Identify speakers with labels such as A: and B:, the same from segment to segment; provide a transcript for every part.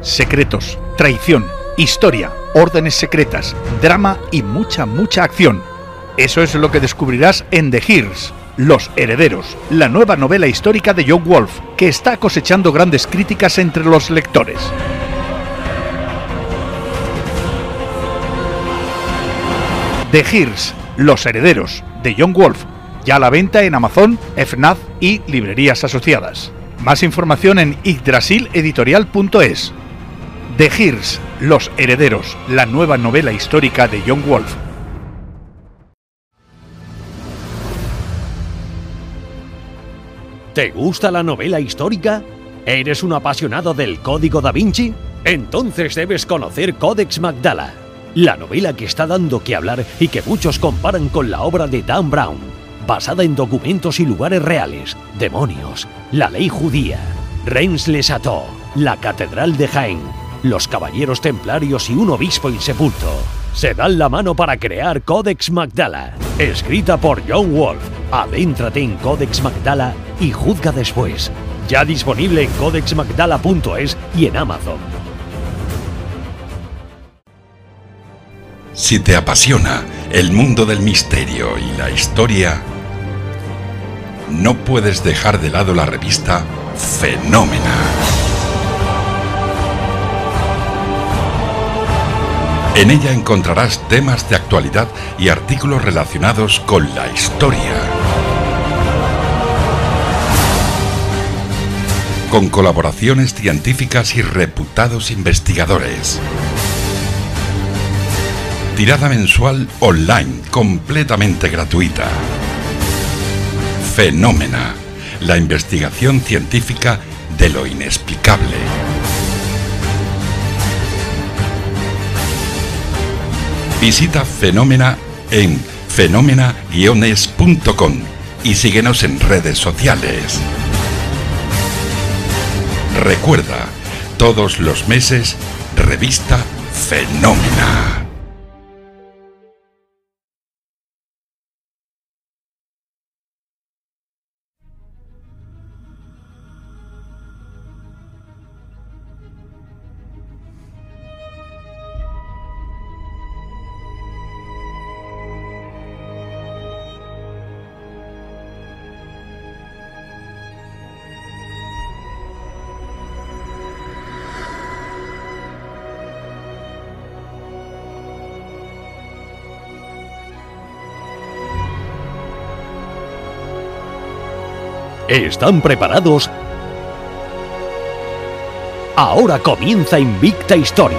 A: secretos, traición, historia, órdenes secretas, drama y mucha, mucha acción. Eso es lo que descubrirás en The Hears, Los Herederos, la nueva novela histórica de John Wolf, que está cosechando grandes críticas entre los lectores. The Hears, Los Herederos, de John Wolf, ya a la venta en Amazon, FNAF y librerías asociadas. Más información en yggdrasileditorial.es. The Hears, Los Herederos, la nueva novela histórica de John Wolf.
B: ¿Te gusta la novela histórica? ¿Eres un apasionado del Código da Vinci? Entonces debes conocer Codex Magdala, la novela que está dando que hablar y que muchos comparan con la obra de Dan Brown, basada en documentos y lugares reales, demonios, la ley judía, Reims-les-Châteaux, la Catedral de Jaén, los Caballeros Templarios y un obispo insepulto. Se dan la mano para crear Codex Magdala, escrita por John Wolf. Adéntrate en Codex Magdala y juzga después. Ya disponible en codexmagdala.es y en Amazon.
C: Si te apasiona el mundo del misterio y la historia, no puedes dejar de lado la revista Fenómena. En ella encontrarás temas de actualidad y artículos relacionados con la historia. Con colaboraciones científicas y reputados investigadores. Tirada mensual online completamente gratuita. Fenómena. La investigación científica de lo inexplicable. Visita Fenómena en fenómena-es.com y síguenos en redes sociales. Recuerda, todos los meses, revista Fenómena.
B: ¿Están preparados? Ahora comienza Invicta Historia.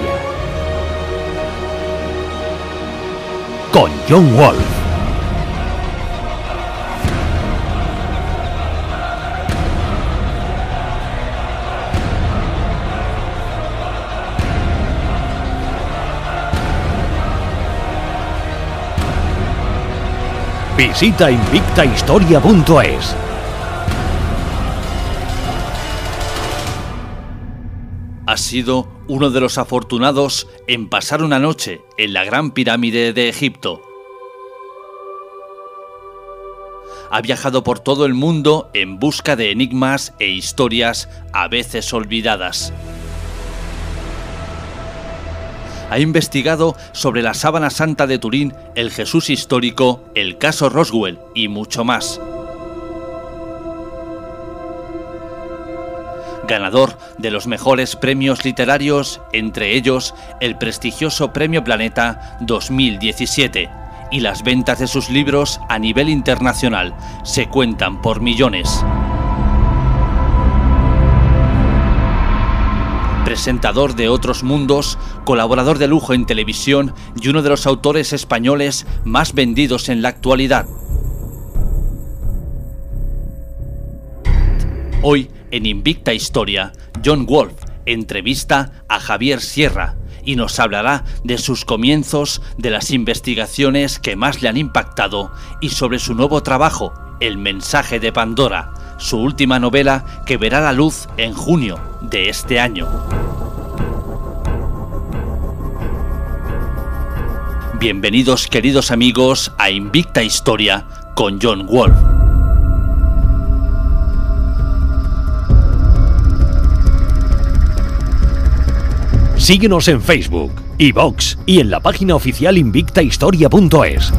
B: Con John Wolf. Visita invictahistoria.es.
D: Has sido uno de los afortunados en pasar una noche en la Gran Pirámide de Egipto. Ha viajado por todo el mundo en busca de enigmas e historias a veces olvidadas. Ha investigado sobre la sábana santa de Turín, el Jesús histórico, el caso Roswell y mucho más. Ganador de los mejores premios literarios, entre ellos el prestigioso Premio Planeta 2017, y las ventas de sus libros a nivel internacional se cuentan por millones. Presentador de Otros Mundos, colaborador de lujo en televisión y uno de los autores españoles más vendidos en la actualidad. Hoy en Invicta Historia, John Wolf entrevista a Javier Sierra y nos hablará de sus comienzos, de las investigaciones que más le han impactado y sobre su nuevo trabajo, El mensaje de Pandora, su última novela que verá la luz en junio de este año. Bienvenidos queridos amigos a Invicta Historia con John Wolf.
B: Síguenos en Facebook, iVox y en la página oficial invictahistoria.es.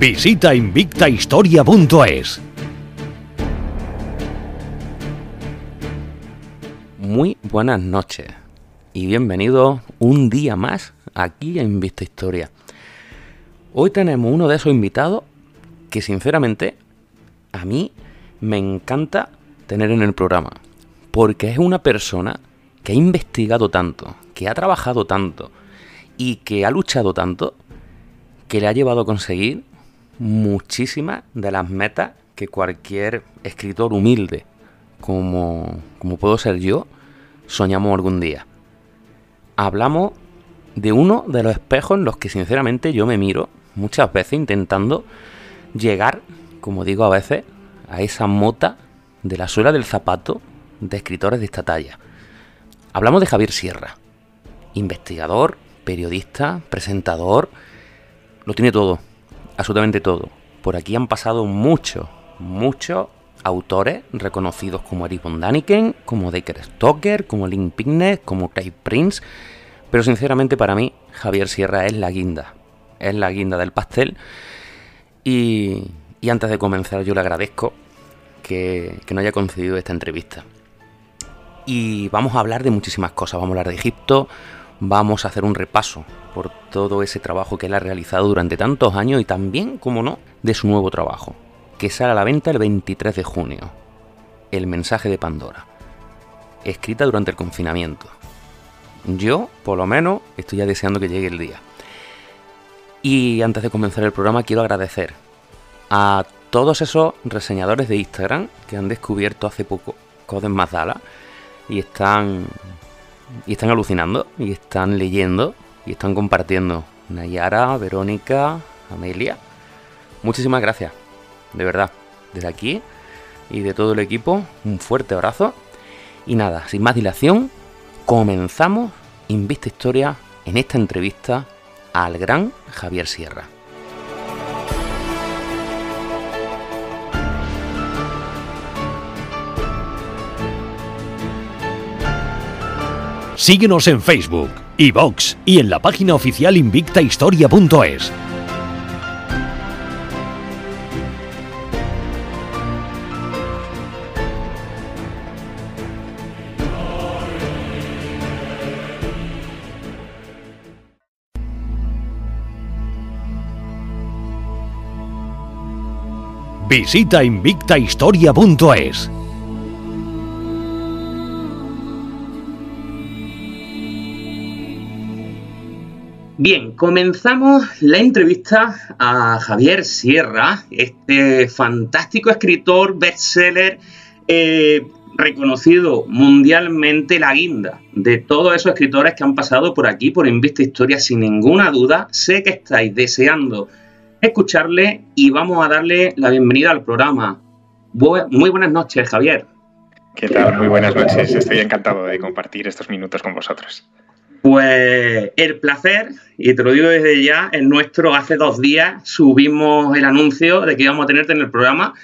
B: Visita invictahistoria.es.
E: buenas noches y bienvenidos un día más aquí en Invicta Historia. Hoy tenemos uno de esos invitados que sinceramente a mí me encanta tener en el programa, porque es una persona que ha investigado tanto, que ha trabajado tanto y que ha luchado tanto que le ha llevado a conseguir muchísimas de las metas que cualquier escritor humilde, como, como puedo ser yo, soñamos algún día. Hablamos de uno de los espejos en los que sinceramente yo me miro muchas veces intentando llegar, como digo a veces, a esa mota de la suela del zapato de escritores de esta talla. Hablamos de Javier Sierra, investigador, periodista, presentador, lo tiene todo absolutamente todo. Por aquí han pasado muchos, muchos autores reconocidos como Eric von Daniken, como Decker Stoker, como Link Picknett, como Craig Prince. Pero sinceramente para mí Javier Sierra es la guinda. Es la guinda del pastel. Y, y antes de comenzar yo le agradezco que, que no haya concedido esta entrevista. Y vamos a hablar de muchísimas cosas. Vamos a hablar de Egipto, vamos a hacer un repaso por todo ese trabajo que él ha realizado durante tantos años y también, como no, de su nuevo trabajo, que sale a la venta el 23 de junio. El mensaje de Pandora, escrita durante el confinamiento. Yo, por lo menos, estoy ya deseando que llegue el día. Y antes de comenzar el programa quiero agradecer a todos esos reseñadores de Instagram que han descubierto hace poco Coden Mazdala y están y están alucinando, y están leyendo, y están compartiendo. Nayara, Verónica, Amelia. Muchísimas gracias, de verdad. Desde aquí y de todo el equipo, un fuerte abrazo. Y nada, sin más dilación, comenzamos Invista Historia en esta entrevista al gran Javier Sierra.
B: Síguenos en Facebook, iVox y en la página oficial invictahistoria.es. Visita invictahistoria.es.
F: Bien, comenzamos la entrevista a Javier Sierra, este fantástico escritor, bestseller, eh, reconocido mundialmente la guinda de todos esos escritores que han pasado por aquí, por Invista Historia, sin ninguna duda. Sé que estáis deseando escucharle y vamos a darle la bienvenida al programa. Muy buenas noches, Javier.
G: ¿Qué tal? Muy buenas noches. Estoy encantado de compartir estos minutos con vosotros.
F: Pues el placer, y te lo digo desde ya, es nuestro. Hace dos días subimos el anuncio de que íbamos a tenerte en el programa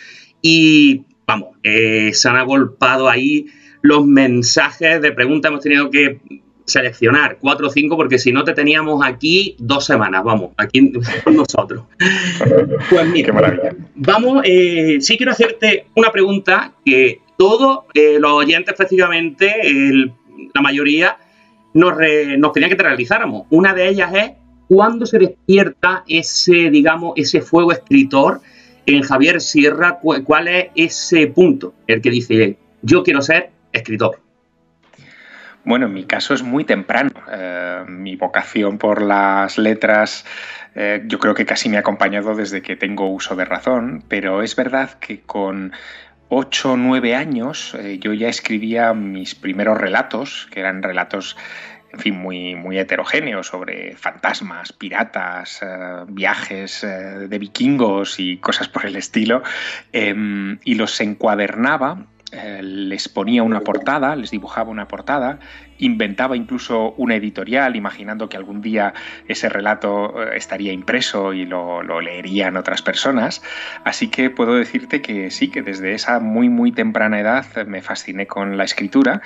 F: y, vamos, eh, se han agolpado ahí los mensajes de preguntas. Hemos tenido que seleccionar cuatro o cinco porque si no te teníamos aquí dos semanas, vamos, aquí con nosotros. Pues mira,
G: Qué maravilla.
F: vamos, eh, sí quiero hacerte una pregunta que todos eh, los oyentes prácticamente, el- la mayoría, nos, re- nos querían que te realizáramos. Una de ellas es cuándo se despierta ese, digamos, ese fuego escritor en Javier Sierra, cu- cuál es ese punto, el que dice, yo quiero ser escritor.
G: Bueno, en mi caso es muy temprano. Eh, mi vocación por las letras eh, yo creo que casi me ha acompañado desde que tengo uso de razón, pero es verdad que con 8 o 9 años eh, yo ya escribía mis primeros relatos, que eran relatos en fin, muy, muy sobre fantasmas, piratas, viajes de vikingos y cosas por el estilo, em, y los encuadernaba les ponía una portada, les dibujaba una portada inventaba incluso una editorial, imaginando que algún día ese relato eh, estaría impreso y lo, leerían otras personas. Así que puedo decirte que sí, que desde esa muy, muy temprana edad me fasciné con la escritura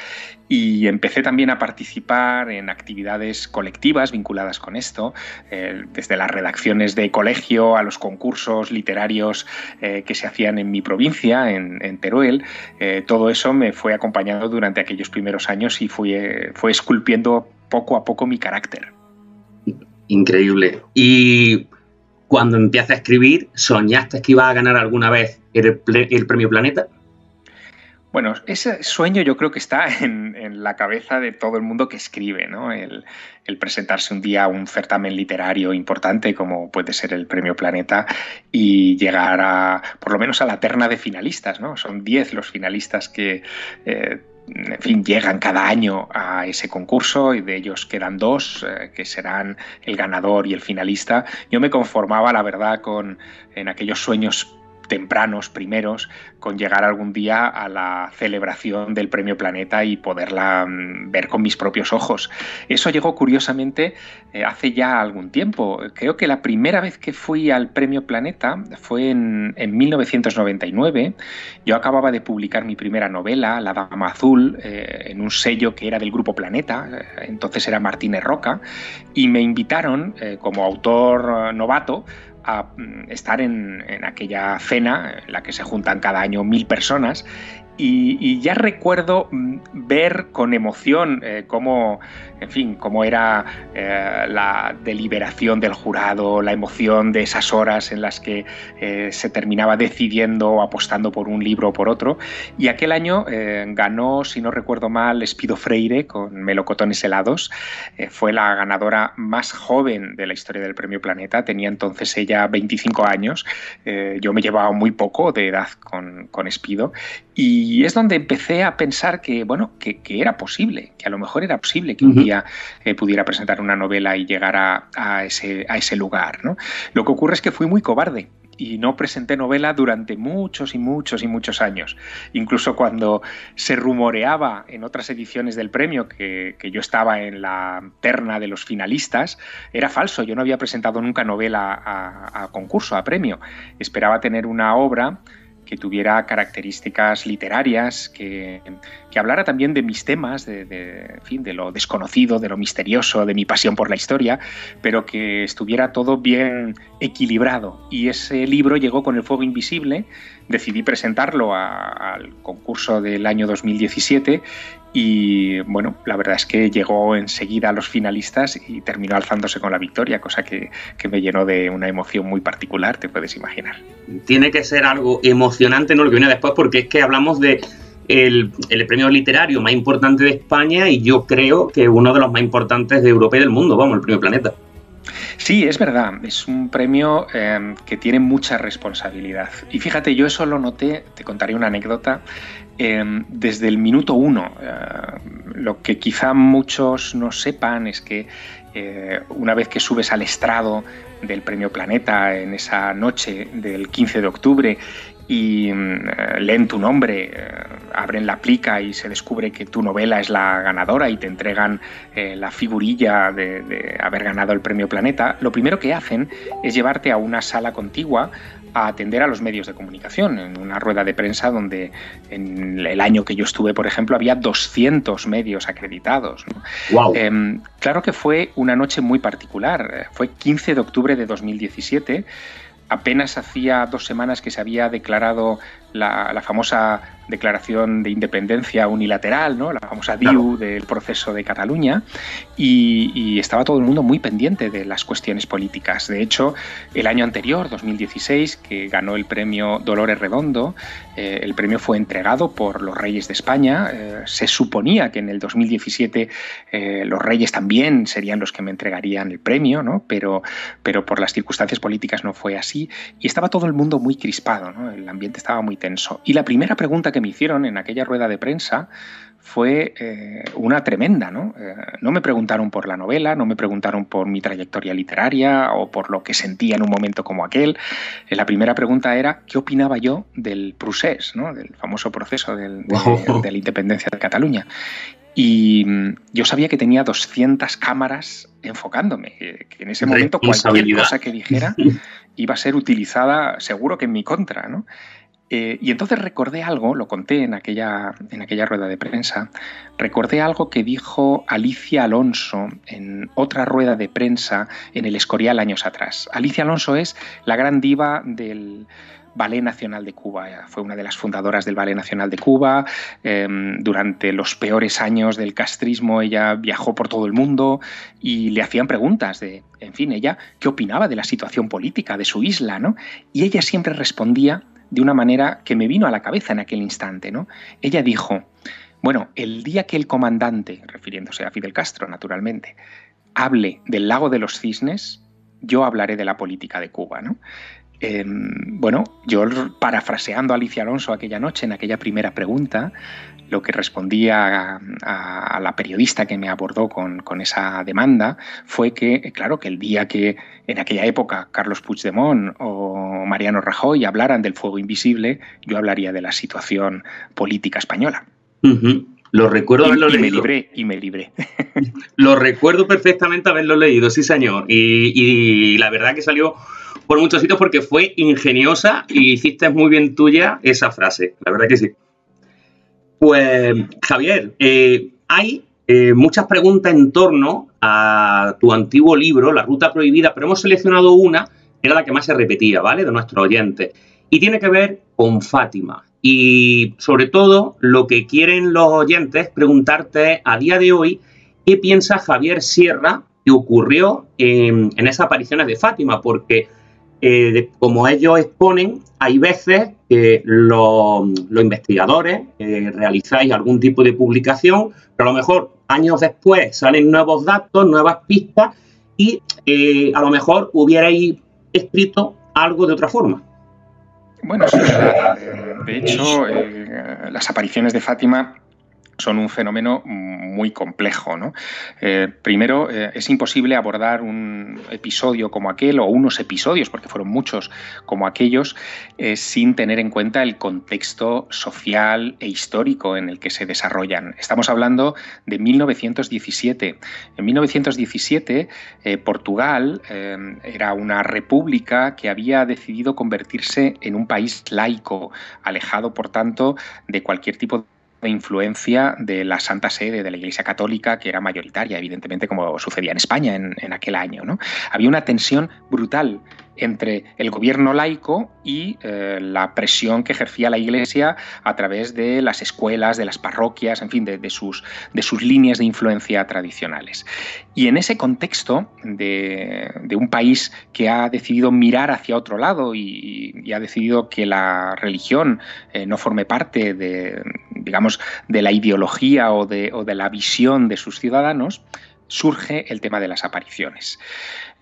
G: y empecé también a participar en actividades colectivas vinculadas con esto, eh, desde las redacciones de colegio a los concursos literarios eh, que se hacían en mi provincia, en, Teruel. Todo eso me fue acompañando durante aquellos primeros años y fui fue esculpiendo poco a poco mi carácter.
F: Increíble. Y cuando empiezas a escribir, ¿soñaste que ibas a ganar alguna vez el, premio Planeta?
G: Bueno, ese sueño yo creo que está en, la cabeza de todo el mundo que escribe, ¿no? El, presentarse un día a un certamen literario importante como puede ser el Premio Planeta y llegar a, por lo menos a la terna de finalistas, ¿no? Son 10 los finalistas que eh, en fin, llegan cada año a ese concurso y de ellos quedan dos, eh, que serán el ganador y el finalista. Yo me conformaba, la verdad, con en aquellos sueños tempranos, primeros, con llegar algún día a la celebración del Premio Planeta y poderla mm, ver con mis propios ojos. Eso llegó curiosamente eh, hace ya algún tiempo. Creo que la primera vez que fui al Premio Planeta fue en, 1999. Yo acababa de publicar mi primera novela, La Dama Azul, eh, en un sello que era del Grupo Planeta, eh, entonces era Martínez Roca, y me invitaron como autor novato a mm, estar en, aquella cena en la que se juntan cada año mil personas y, ya recuerdo mm, ver con emoción eh, cómo, en fin, cómo era eh, la deliberación del jurado, la emoción de esas horas en las que eh, se terminaba decidiendo o apostando por un libro o por otro. Y aquel año ganó, si no recuerdo mal, Espido Freire con Melocotones helados. fue la ganadora más joven de la historia del Premio Planeta. Tenía entonces ella 25 años. yo me llevaba muy poco de edad con, con Espido. Y y es donde empecé a pensar que, bueno, que, era posible, que a lo mejor era posible que un día eh, pudiera presentar una novela y llegar a, ese, a ese lugar. ¿no? Lo que ocurre es que fui muy cobarde y no presenté novela durante muchos y muchos y muchos años. Incluso cuando se rumoreaba en otras ediciones del premio que, yo estaba en la terna de los finalistas, era falso. Yo no había presentado nunca novela a, a concurso, a premio. Esperaba tener una obra que tuviera características literarias, que, hablara también de mis temas, de, de lo desconocido, de lo misterioso, de mi pasión por la historia, pero que estuviera todo bien equilibrado. Y ese libro llegó con El Fuego Invisible, decidí presentarlo al concurso del año 2017 y bueno, la verdad es que llegó enseguida a los finalistas y terminó alzándose con la victoria, cosa que, me llenó de una emoción muy particular, te puedes imaginar.
F: Tiene que ser algo emocionante, ¿no? Lo que viene después, porque es que hablamos de el, premio literario más importante de España y yo creo que uno de los más importantes de Europa y del mundo, vamos, el premio Planeta.
G: Sí, es verdad, es un premio eh, que tiene mucha responsabilidad. Y fíjate, yo eso lo noté, te contaré una anécdota, Em, desde el minuto uno. Eh, lo que quizá muchos no sepan es que eh, una vez que subes al estrado del Premio Planeta en esa noche del 15 de octubre y mm, leen tu nombre, eh, abren la plica y se descubre que tu novela es la ganadora y te entregan la figurilla de, haber ganado el Premio Planeta, lo primero que hacen es llevarte a una sala contigua a atender a los medios de comunicación. En una rueda de prensa donde en el año que yo estuve, por ejemplo, había 200 medios acreditados. Em, claro que fue una noche muy particular. Fue 15 de octubre de 2017. Apenas hacía dos semanas que se había declarado la, famosa declaración de independencia unilateral, ¿no? la famosa DIU del proceso de Cataluña, y, estaba todo el mundo muy pendiente de las cuestiones políticas. De hecho, el año anterior, 2016, que ganó el premio Dolores Redondo, eh, el premio fue entregado por los reyes de España. Eh, se suponía que en el 2017 eh, los reyes también serían los que me entregarían el premio, ¿no? pero, pero por las circunstancias políticas no fue así, y estaba todo el mundo muy crispado, ¿no? el ambiente estaba muy y la primera pregunta que me hicieron en aquella rueda de prensa fue eh, una tremenda. ¿no? Eh, no me preguntaron por la novela, no me preguntaron por mi trayectoria literaria o por lo que sentía en un momento como aquel. Eh, la primera pregunta era qué opinaba yo del procés, ¿no? del famoso proceso de, de la independencia de Cataluña. Y mm, yo sabía que tenía 200 cámaras enfocándome, que en ese momento cualquier cosa que dijera iba a ser utilizada seguro que en mi contra. ¿no? Eh, y entonces recordé algo, lo conté en aquella, en aquella rueda de prensa, recordé algo que dijo Alicia Alonso en otra rueda de prensa en el Escorial años atrás. Alicia Alonso es la gran diva del, Ballet Nacional de Cuba. Fue una de las fundadoras del Ballet Nacional de Cuba. Em, durante los peores años del castrismo ella viajó por todo el mundo y le hacían preguntas de, en fin, ella qué opinaba de la situación política de su isla, ¿no? Y ella siempre respondía de una manera que me vino a la cabeza en aquel instante. ¿no? Ella dijo, bueno, el día que el comandante, refiriéndose a Fidel Castro, naturalmente, hable del lago de los cisnes, yo hablaré de la política de Cuba. ¿no? Em, bueno, yo parafraseando a Alicia Alonso aquella noche en aquella primera pregunta, lo que respondía a, la periodista que me abordó con, esa demanda fue que, claro, que el día que en aquella época Carlos Puigdemont o Mariano Rajoy hablaran del fuego invisible, yo hablaría de la situación política española.
F: Lo recuerdo haberlo leído.
G: Y me libré, y me libré.
F: Lo recuerdo perfectamente haberlo leído, sí señor. y la verdad que salió por muchos sitios porque fue ingeniosa y hiciste muy bien tuya esa frase. La verdad que sí. Pues, Javier, eh, hay eh, muchas preguntas en torno a tu antiguo libro, La Ruta Prohibida, pero hemos seleccionado una, que era la que más se repetía, ¿vale? De nuestros oyentes. Y tiene que ver con Fátima. Y sobre todo, lo que quieren los oyentes preguntarte a día de hoy, ¿qué piensa Javier Sierra que ocurrió en, en esas apariciones de Fátima? Porque eh, como ellos exponen, hay veces que los, investigadores eh, realizáis algún tipo de publicación, pero a lo mejor años después salen nuevos datos, nuevas pistas y eh, a lo mejor hubierais escrito algo de otra forma.
G: Bueno, de hecho, las apariciones de Fátima son un fenómeno muy complejo. ¿no? Eh, primero, eh, es imposible abordar un episodio como aquel o unos episodios, porque fueron muchos como aquellos, eh, sin tener en cuenta el contexto social e histórico en el que se desarrollan. Estamos hablando de 1917. En 1917, Portugal era una república que había decidido convertirse en un país laico, alejado, por tanto, de cualquier tipo de influencia de la Santa Sede, de la Iglesia Católica, que era mayoritaria, evidentemente, como sucedía en España en, en aquel año. ¿no? Había una tensión brutal entre el gobierno laico y eh, la presión que ejercía la Iglesia a través de las escuelas, de las parroquias, en fin, de, sus, de sus, líneas de influencia tradicionales. Y en ese contexto de, un país que ha decidido mirar hacia otro lado y, ha decidido que la religión eh, no forme parte de, digamos, de la ideología o de, o de la visión de sus ciudadanos, surge el tema de las apariciones.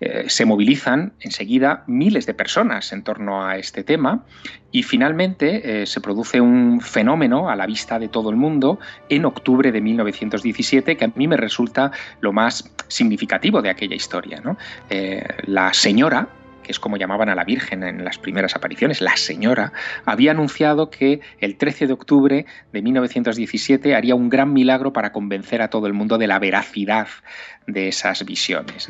G: Eh, se movilizan enseguida miles de personas en torno a este tema y finalmente eh, se produce un fenómeno a la vista de todo el mundo en octubre de 1917 que a mí me resulta lo más significativo de aquella historia. Eh, la señora, que es como llamaban a la Virgen en las primeras apariciones, la señora, había anunciado que el 13 de octubre de 1917 haría un gran milagro para convencer a todo el mundo de la veracidad de esas visiones.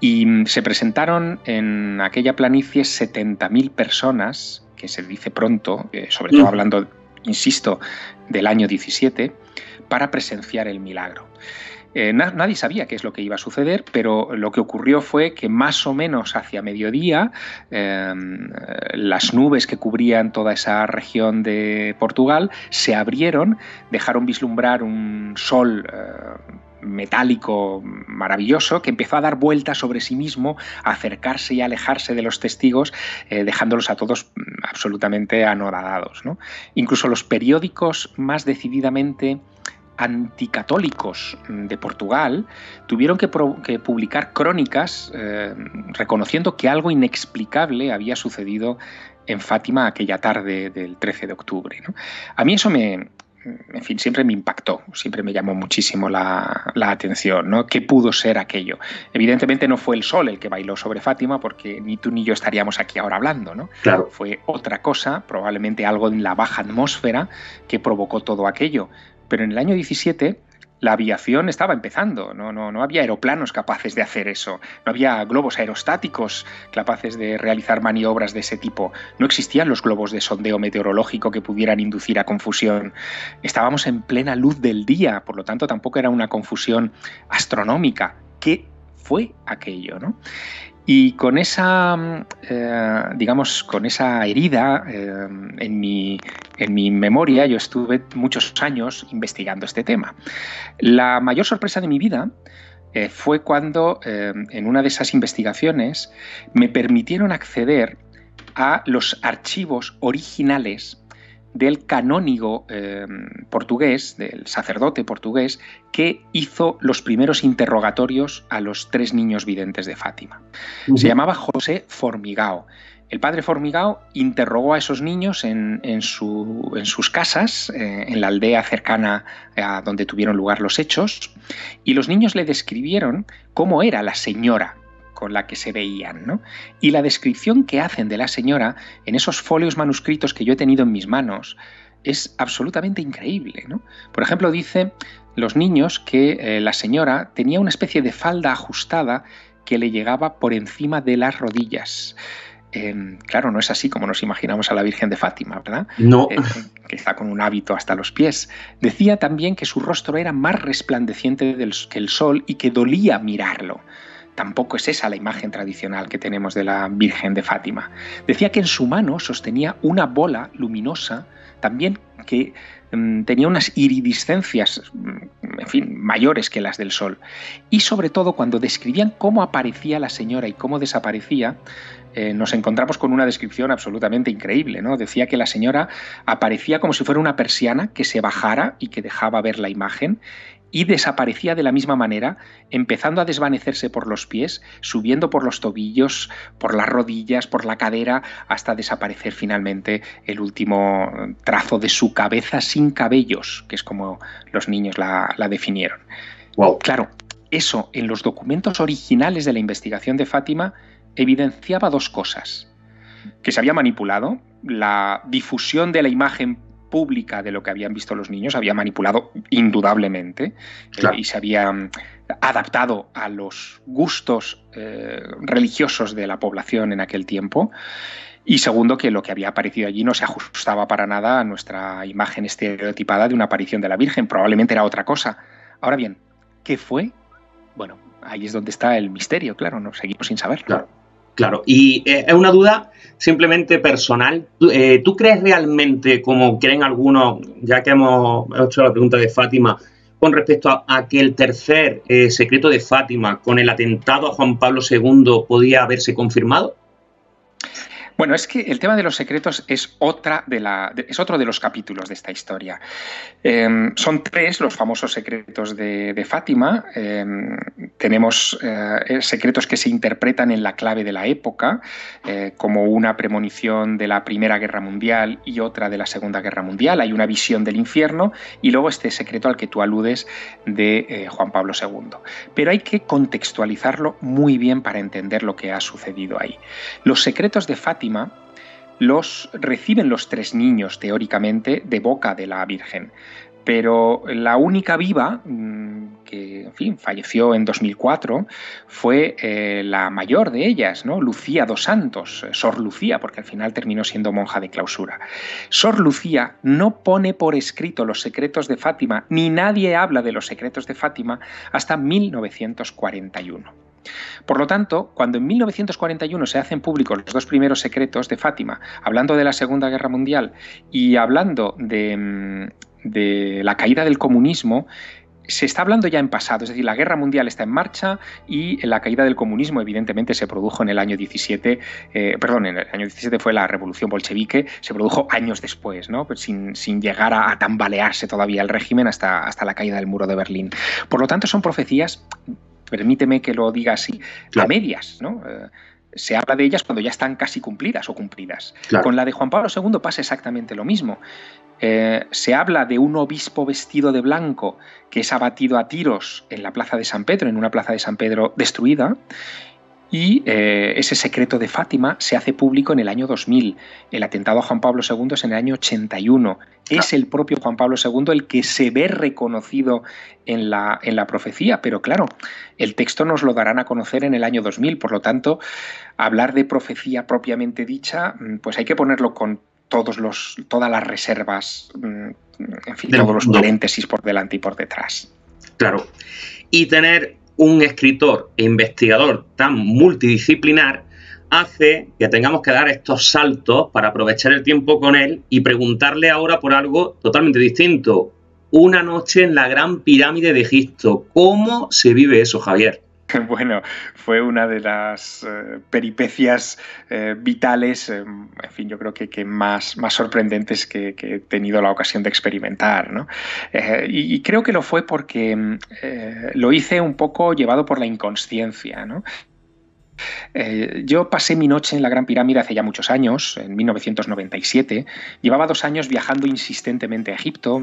G: Y mm, se presentaron en aquella planicie 70.000 personas, que se dice pronto, eh, sobre todo mm. hablando, insisto, del año 17, para presenciar el milagro. Eh, nadie sabía qué es lo que iba a suceder, pero lo que ocurrió fue que más o menos hacia mediodía em, las nubes que cubrían toda esa región de Portugal se abrieron, dejaron vislumbrar un sol eh, metálico maravilloso que empezó a dar vueltas sobre sí mismo, a acercarse y alejarse de los testigos, eh, dejándolos a todos mm, absolutamente anodadados. Incluso los periódicos más decididamente anticatólicos de Portugal tuvieron que, publicar crónicas eh, reconociendo que algo inexplicable había sucedido en Fátima aquella tarde del 13 de octubre. A mí eso me, en fin, siempre me impactó, siempre me llamó muchísimo la, atención, ¿no? ¿Qué pudo ser aquello? Evidentemente no fue el sol el que bailó sobre Fátima, porque ni tú ni yo estaríamos aquí ahora hablando, ¿no?
F: Claro.
G: Fue otra cosa, probablemente algo en la baja atmósfera que provocó todo aquello. Pero en el año 17 la aviación estaba empezando, no, no, no había aeroplanos capaces de hacer eso, no había globos aerostáticos capaces de realizar maniobras de ese tipo, no existían los globos de sondeo meteorológico que pudieran inducir a confusión. Estábamos en plena luz del día, por lo tanto tampoco era una confusión astronómica. ¿Qué fue aquello? ¿no? Y con esa, mm, eh, digamos, con esa herida eh, en, mi, en mi memoria, yo estuve muchos años investigando este tema. La mayor sorpresa de mi vida eh, fue cuando en una de esas investigaciones me permitieron acceder a los archivos originales del canónigo em, portugués, del sacerdote portugués, que hizo los primeros interrogatorios a los tres niños videntes de Fátima. Se llamaba José Formigao. El padre Formigao interrogó a esos niños en, sus casas, eh, en la aldea cercana a donde tuvieron lugar los hechos, y los niños le describieron cómo era la señora con la que se veían. ¿no? Y la descripción que hacen de la señora en esos folios manuscritos que yo he tenido en mis manos es absolutamente increíble. ¿no? Por ejemplo, dice los niños que eh, la señora tenía una especie de falda ajustada que le llegaba por encima de las rodillas. Em, claro, no es así como nos imaginamos a la Virgen de Fátima, ¿verdad?
F: No. Eh,
G: que está con un hábito hasta los pies. Decía también que su rostro era más resplandeciente que el sol y que dolía mirarlo tampoco es esa la imagen tradicional que tenemos de la Virgen de Fátima. Decía que en su mano sostenía una bola luminosa, también que mm, tenía unas iridiscencias, mm, en fin, mayores que las del sol. Y sobre todo cuando describían cómo aparecía la señora y cómo desaparecía, eh, nos encontramos con una descripción absolutamente increíble. ¿no? Decía que la señora aparecía como si fuera una persiana que se bajara y que dejaba ver la imagen y desaparecía de la misma manera, empezando a desvanecerse por los pies, subiendo por los tobillos, por las rodillas, por la cadera, hasta desaparecer finalmente el último trazo de su cabeza sin cabellos, que es como los niños la, definieron.
F: Wow.
G: Claro, eso en los documentos originales de la investigación de Fátima evidenciaba dos cosas. Que se había manipulado, la difusión de la imagen pública de lo que habían visto los niños, había manipulado indudablemente eh, y se había mm, adaptado a los gustos eh, religiosos de la población en aquel tiempo. Y segundo, que lo que había aparecido allí no se ajustaba para nada a nuestra imagen estereotipada de una aparición de la Virgen. Probablemente era otra cosa. Ahora bien, ¿qué fue? Bueno, ahí es donde está el misterio, claro, no seguimos sin saberlo.
F: Claro. Claro, y eh, es una duda simplemente personal. Eh, ¿Tú crees realmente, como creen algunos, ya que hemos hecho la pregunta de Fátima, con respecto a, que el tercer eh, secreto de Fátima con el atentado a Juan Pablo II podía haberse confirmado?
G: Bueno, es que el tema de los secretos es, otra de la, es otro de los capítulos de esta historia. Em, son tres los famosos secretos de, Fátima. Em, tenemos eh, secretos que se interpretan en la clave de la época, eh, como una premonición de la Primera Guerra Mundial y otra de la Segunda Guerra Mundial. Hay una visión del infierno y luego este secreto al que tú aludes de eh, Juan Pablo II. Pero hay que contextualizarlo muy bien para entender lo que ha sucedido ahí. Los secretos de Fátima los reciben los tres niños, teóricamente, de boca de la Virgen. Pero la única viva, mm, que en fin, falleció en 2004, fue eh, la mayor de ellas, ¿no? Lucía dos Santos, eh, Sor Lucía, porque al final terminó siendo monja de clausura. Sor Lucía no pone por escrito los secretos de Fátima, ni nadie habla de los secretos de Fátima hasta 1941. Por lo tanto, cuando en 1941 se hacen públicos los dos primeros secretos de Fátima, hablando de la Segunda Guerra Mundial y hablando de, mm, la caída del comunismo, se está hablando ya en pasado, es decir, la guerra mundial está en marcha y la caída del comunismo evidentemente se produjo en el año 17, eh, perdón, en el año 17 fue la revolución bolchevique, se produjo años después. Pues sin, llegar a, tambalearse todavía el régimen hasta la caída del muro de Berlín. Por lo tanto, son profecías permíteme que lo diga así, a medias, ¿no? Eh, se habla de ellas cuando ya están casi cumplidas o cumplidas. Con la de Juan Pablo II pasa exactamente lo mismo. Eh, se habla de un obispo vestido de blanco que es abatido a tiros en la plaza de San Pedro, en una plaza de San Pedro destruida, y eh, ese secreto de Fátima se hace público en el año 2000. El atentado a Juan Pablo II es en el año 81. Es el propio Juan Pablo II el que se ve reconocido en la, en la profecía, pero claro, el texto nos lo darán a conocer en el año 2000. Por lo tanto, hablar de profecía propiamente dicha, mm, pues hay que ponerlo con todos los, todas las reservas, mm, en fin, todos los paréntesis por delante y por detrás.
F: Claro. Y tener un escritor e investigador tan multidisciplinar hace que tengamos que dar estos saltos para aprovechar el tiempo con él y preguntarle ahora por algo totalmente distinto. Una noche en la Gran Pirámide de Egipto. ¿Cómo se vive eso, Javier?
G: Bueno, fue una de las eh, peripecias eh, vitales, eh, en fin, yo creo que, más, más sorprendentes que, he tenido la ocasión de experimentar. ¿no? Y, y, creo que lo fue porque lo hice un poco llevado por la inconsciencia. ¿no? Eh, yo pasé mi noche en la Gran Pirámide hace ya muchos años, en 1997. Llevaba dos años viajando insistentemente a Egipto.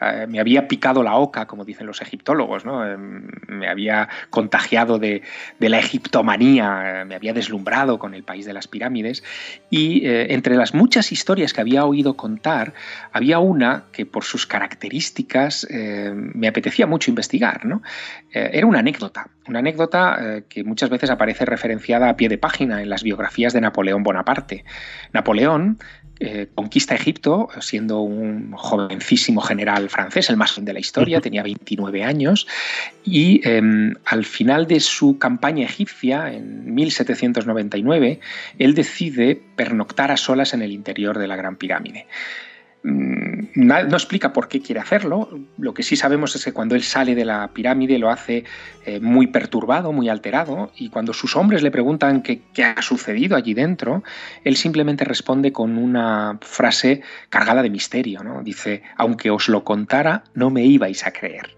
G: Eh, me había picado la oca, como dicen los egiptólogos. Eh, me había contagiado de, la egiptomanía, me había deslumbrado con el país de las pirámides. Y entre las muchas historias que había oído contar, había una que por sus características me apetecía mucho investigar. era una anécdota, una anécdota que muchas veces aparece referenciada a pie de página en las biografías de Napoleón Bonaparte. Napoleón eh, conquista Egipto siendo un jovencísimo general francés, el más joven de la historia, tenía 29 años, y em, al final de su campaña egipcia, en 1799, él decide pernoctar a solas en el interior de la Gran Pirámide. Mm, no explica por qué quiere hacerlo. Lo que sí sabemos es que cuando él sale de la pirámide lo hace eh, muy perturbado, muy alterado, y cuando sus hombres le preguntan qué, qué, ha sucedido allí dentro, él simplemente responde con una frase cargada de misterio. ¿no? Dice, aunque os lo contara, no me ibais a creer.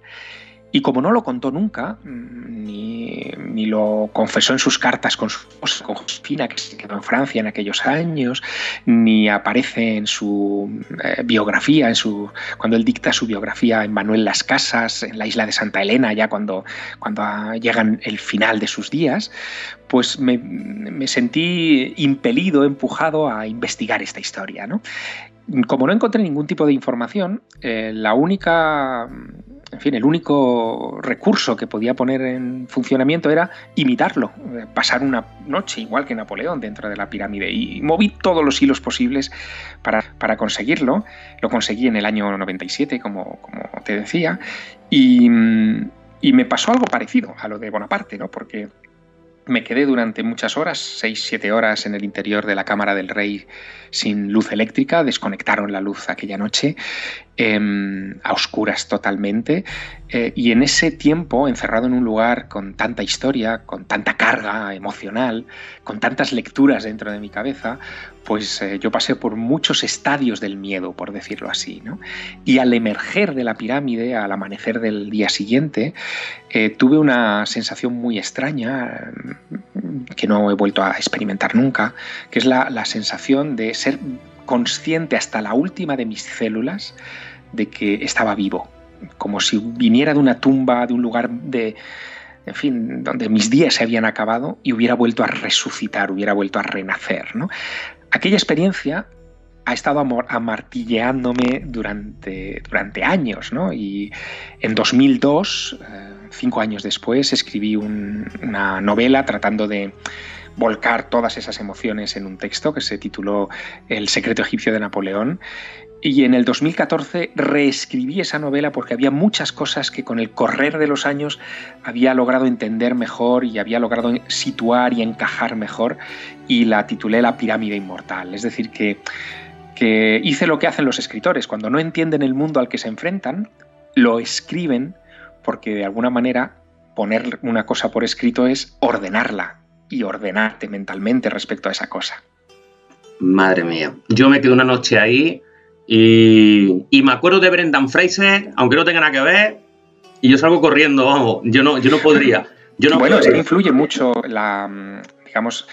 G: Y como no lo contó nunca, mm, ni, lo confesó en sus cartas con su esposa, con Josefina, que se quedó en Francia en aquellos años, ni aparece en su eh, biografía, en su, cuando él dicta su biografía en Manuel Las Casas, en la isla de Santa Elena, ya cuando, cuando llegan el final de sus días, pues me, sentí impelido, empujado a investigar esta historia. ¿no? Como no encontré ningún tipo de información, eh, la única en fin, el único recurso que podía poner en funcionamiento era imitarlo, eh, pasar una noche igual que Napoleón dentro de la pirámide. Y moví todos los hilos posibles para, conseguirlo. Lo conseguí en el año 97, como, como te decía, y, y, me pasó algo parecido a lo de Bonaparte, ¿no? Porque me quedé durante muchas horas, 6-7 horas en el interior de la cámara del rey sin luz eléctrica, desconectaron la luz aquella noche Em, a oscuras totalmente. Eh, y en ese tiempo, encerrado en un lugar con tanta historia, con tanta carga emocional, con tantas lecturas dentro de mi cabeza, pues eh, yo pasé por muchos estadios del miedo, por decirlo así. Y al emerger de la pirámide, al amanecer del día siguiente, eh, tuve una sensación muy extraña que no he vuelto a experimentar nunca, que es la, la sensación de ser consciente hasta la última de mis células de que estaba vivo, como si viniera de una tumba, de un lugar de, en fin, donde mis días se habían acabado y hubiera vuelto a resucitar, hubiera vuelto a renacer. ¿no? Aquella experiencia ha estado amartilleándome durante, durante años, ¿no? Y en 2002, eh, cinco años después, escribí una novela tratando de volcar todas esas emociones en un texto que se tituló El secreto egipcio de Napoleón y en el 2014 reescribí esa novela porque había muchas cosas que con el correr de los años había logrado entender mejor y había logrado situar y encajar mejor y la titulé La pirámide inmortal. Es decir, que, que hice lo que hacen los escritores. Cuando no entienden el mundo al que se enfrentan, lo escriben porque de alguna manera poner una cosa por escrito es ordenarla y ordenarte mentalmente respecto a esa cosa.
F: Madre mía, yo me quedé una noche ahí y, me acuerdo de Brendan Fraser, aunque no tenga nada que ver, y yo salgo corriendo, vamos, yo no, yo no podría.
G: bueno, es que influye mucho la, digamos,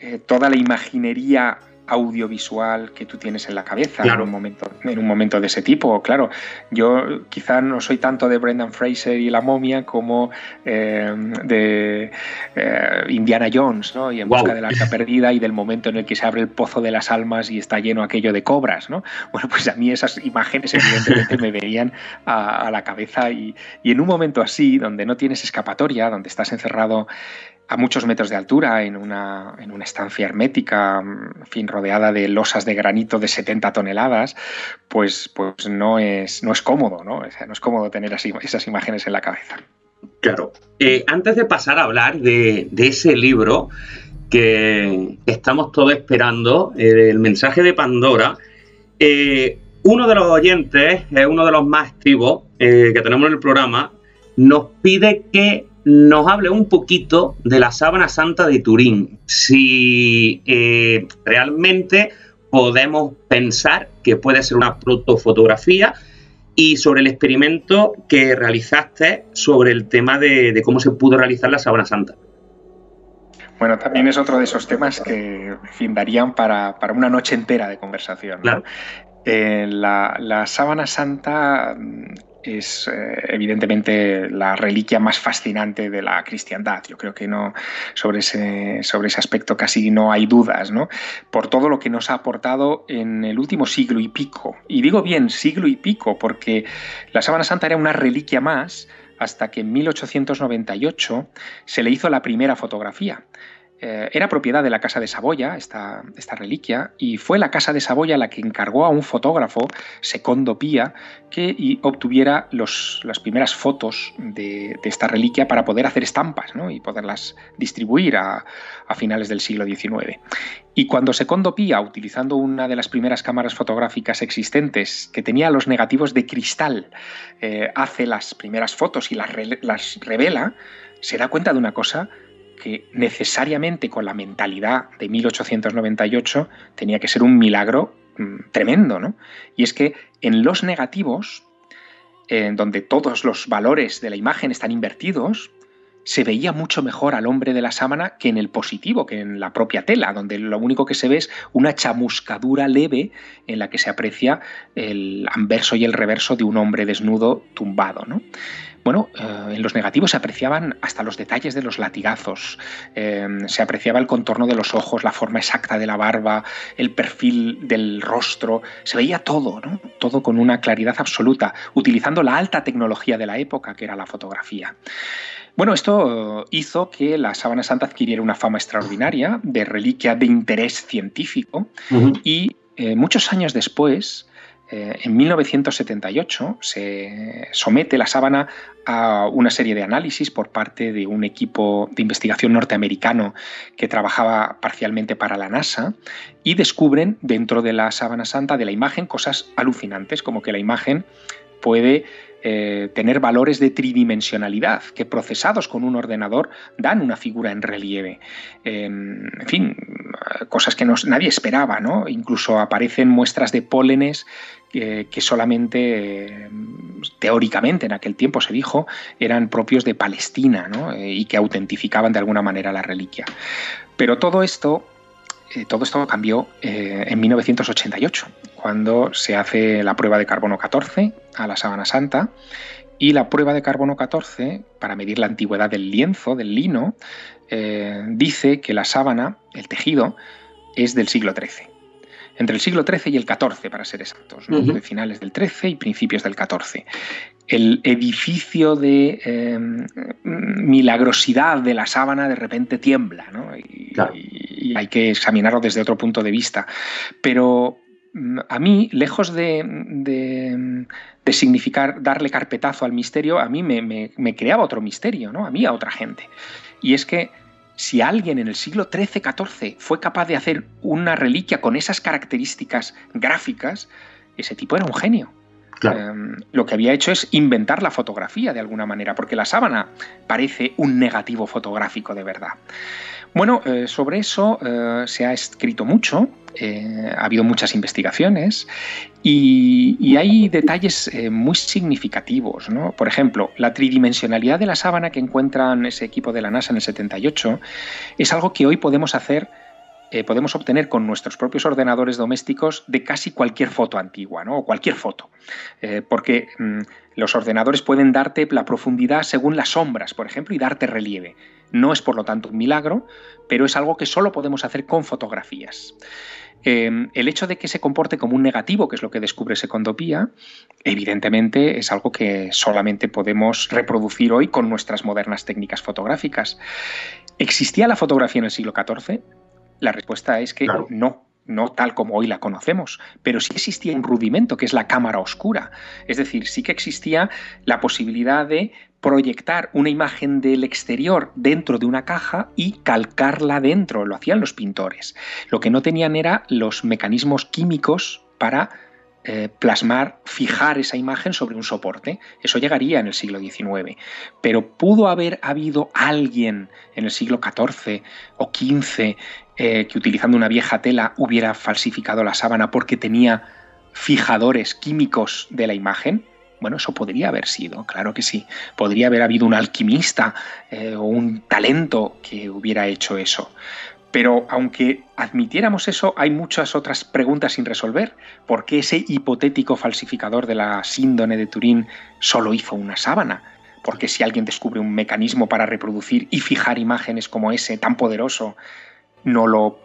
G: eh, toda la imaginería audiovisual que tú tienes en la cabeza en, un momento, en un momento de ese tipo. Claro, yo quizá no soy tanto de Brendan Fraser y la momia como eh, de eh, Indiana Jones, ¿no? Y en busca de la arca perdida y del momento en el que se abre el pozo de las almas y está lleno aquello de cobras, ¿no? Bueno, pues a mí esas imágenes evidentemente me venían a, la cabeza y, y en un momento así, donde no tienes escapatoria, donde estás encerrado a muchos metros de altura, en una, en una estancia hermética, en fin, rodeada de losas de granito de 70 toneladas, pues, pues no, es, no es cómodo, ¿no? no es cómodo tener así, esas imágenes en la cabeza.
F: Claro. Eh, antes de pasar a hablar de, ese libro que estamos todos esperando, eh, el mensaje de Pandora, eh, uno de los oyentes, uno de los más activos que tenemos en el programa, nos pide que nos hable un poquito de la sábana santa de Turín. Si eh, realmente podemos pensar que puede ser una protofotografía y sobre el experimento que realizaste sobre el tema de, cómo se pudo realizar la sábana santa.
G: Bueno, también es otro de esos temas que, fin, darían para, una noche entera de conversación. Eh, la, la, sábana santa es eh, evidentemente la reliquia más fascinante de la cristiandad. Yo creo que no sobre ese, sobre ese aspecto casi no hay dudas, ¿no? Por todo lo que nos ha aportado en el último siglo y pico. Y digo bien siglo y pico porque la sábana santa era una reliquia más hasta que en 1898 se le hizo la primera fotografía. Eh, era propiedad de la Casa de Saboya, esta, esta, reliquia, y fue la Casa de Saboya la que encargó a un fotógrafo, Secondo Pía, que obtuviera los, las primeras fotos de, esta reliquia para poder hacer estampas y poderlas distribuir a, finales del siglo XIX. Y cuando Secondo Pía, utilizando una de las primeras cámaras fotográficas existentes, que tenía los negativos de cristal, eh, hace las primeras fotos y las, las revela, se da cuenta de una cosa que necesariamente con la mentalidad de 1898 tenía que ser un milagro mm, tremendo, ¿no? Y es que en los negativos, en donde todos los valores de la imagen están invertidos, se veía mucho mejor al hombre de la sábana que en el positivo, que en la propia tela, donde lo único que se ve es una chamuscadura leve en la que se aprecia el anverso y el reverso de un hombre desnudo tumbado. ¿no? Bueno, eh, en los negativos se apreciaban hasta los detalles de los latigazos, eh, se apreciaba el contorno de los ojos, la forma exacta de la barba, el perfil del rostro, se veía todo, ¿no? todo con una claridad absoluta, utilizando la alta tecnología de la época, que era la fotografía. Bueno, esto hizo que la sábana santa adquiriera una fama extraordinaria de reliquia de interés científico y eh, muchos años después, eh, en 1978, se somete la sábana a una serie de análisis por parte de un equipo de investigación norteamericano que trabajaba parcialmente para la NASA y descubren dentro de la sábana santa de la imagen cosas alucinantes, como que la imagen puede eh, tener valores de tridimensionalidad que procesados con un ordenador dan una figura en relieve. Em, en fin, cosas que nadie esperaba, ¿no? Incluso aparecen muestras de pólenes que solamente teóricamente en aquel tiempo se dijo eran propios de Palestina. Eh, y que autentificaban de alguna manera la reliquia. Pero todo esto eh, todo esto cambió eh, en 1988, cuando se hace la prueba de carbono 14 a la sábana santa. Y la prueba de carbono 14, para medir la antigüedad del lienzo, del lino, eh, dice que la sábana, el tejido, es del siglo XIII entre el siglo XIII y el XIV, para ser exactos, de finales del XIII y principios del XIV. El edificio de em, milagrosidad de la sábana de repente tiembla, ¿no? y, hay que examinarlo desde otro punto de vista. Pero mm, a mí, lejos de, de, significar darle carpetazo al misterio, a mí me, me, creaba otro misterio, ¿no? A mí, a otra gente. Y es que si alguien en el siglo XIII-XIV fue capaz de hacer una reliquia con esas características gráficas, ese tipo era un genio. Em, lo que había hecho es inventar la fotografía de alguna manera, porque la sábana parece un negativo fotográfico de verdad. Bueno, eh, sobre eso eh, se ha escrito mucho, eh, ha habido muchas investigaciones y, hay detalles muy significativos. Por ejemplo, la tridimensionalidad de la sábana que encuentran ese equipo de la NASA en el 78 es algo que hoy podemos hacer eh, podemos obtener con nuestros propios ordenadores domésticos de casi cualquier foto antigua, ¿no? O cualquier foto. Eh, porque mm, los ordenadores pueden darte la profundidad según las sombras, por ejemplo, y darte relieve. No es por lo tanto un milagro, pero es algo que solo podemos hacer con fotografías. Em, el hecho de que se comporte como un negativo, que es lo que descubre Secondopía, evidentemente es algo que solamente podemos reproducir hoy con nuestras modernas técnicas fotográficas. ¿Existía la fotografía en el siglo XIV? La respuesta es que no, no tal como hoy la conocemos, pero sí existía un rudimento que es la cámara oscura. Es decir, sí que existía la posibilidad de proyectar una imagen del exterior dentro de una caja y calcarla dentro, lo hacían los pintores. Lo que no tenían era los mecanismos químicos para eh, plasmar, fijar esa imagen sobre un soporte. Eso llegaría en el siglo XIX. Pero pudo haber habido alguien en el siglo XIV o XV eh, que utilizando una vieja tela hubiera falsificado la sábana porque tenía fijadores químicos de la imagen. Bueno, eso podría haber sido, claro que sí. Podría haber habido un alquimista eh, o un talento que hubiera hecho eso. Pero aunque admitiéramos eso, hay muchas otras preguntas sin resolver. ¿Por qué ese hipotético falsificador de la síndone de Turín solo hizo una sábana? Porque si alguien descubre un mecanismo para reproducir y fijar imágenes como ese tan poderoso, no lo